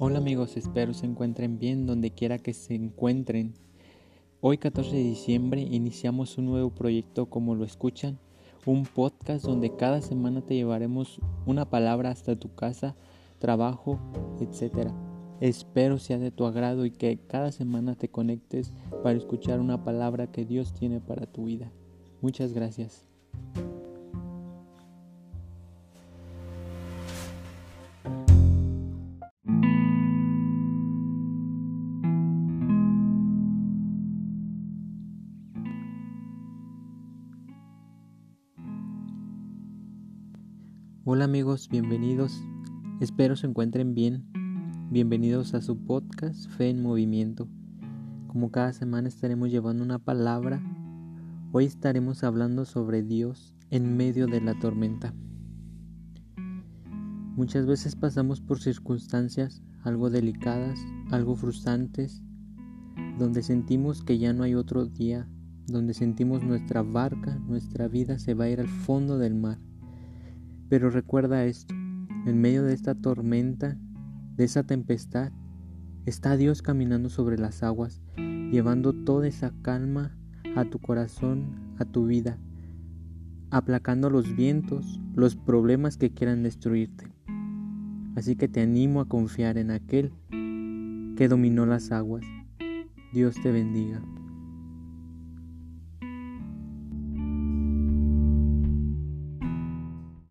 Hola amigos, espero se encuentren bien donde quiera que se encuentren. Hoy 14 de diciembre iniciamos un nuevo proyecto como lo escuchan, un podcast donde cada semana te llevaremos una palabra hasta tu casa, trabajo, etc. Espero sea de tu agrado y que cada semana te conectes para escuchar una palabra que Dios tiene para tu vida. Muchas gracias. Hola amigos, bienvenidos. Espero se encuentren bien. Bienvenidos a su podcast Fe en Movimiento. Como cada semana estaremos llevando una palabra, hoy estaremos hablando sobre Dios en medio de la tormenta. Muchas veces pasamos por circunstancias algo delicadas, algo frustrantes, donde sentimos que ya no hay otro día, donde sentimos nuestra barca, nuestra vida se va a ir al fondo del mar pero recuerda esto, en medio de esta tormenta, de esa tempestad, está Dios caminando sobre las aguas, llevando toda esa calma a tu corazón, a tu vida, aplacando los vientos, los problemas que quieran destruirte. Así que te animo a confiar en aquel que dominó las aguas. Dios te bendiga.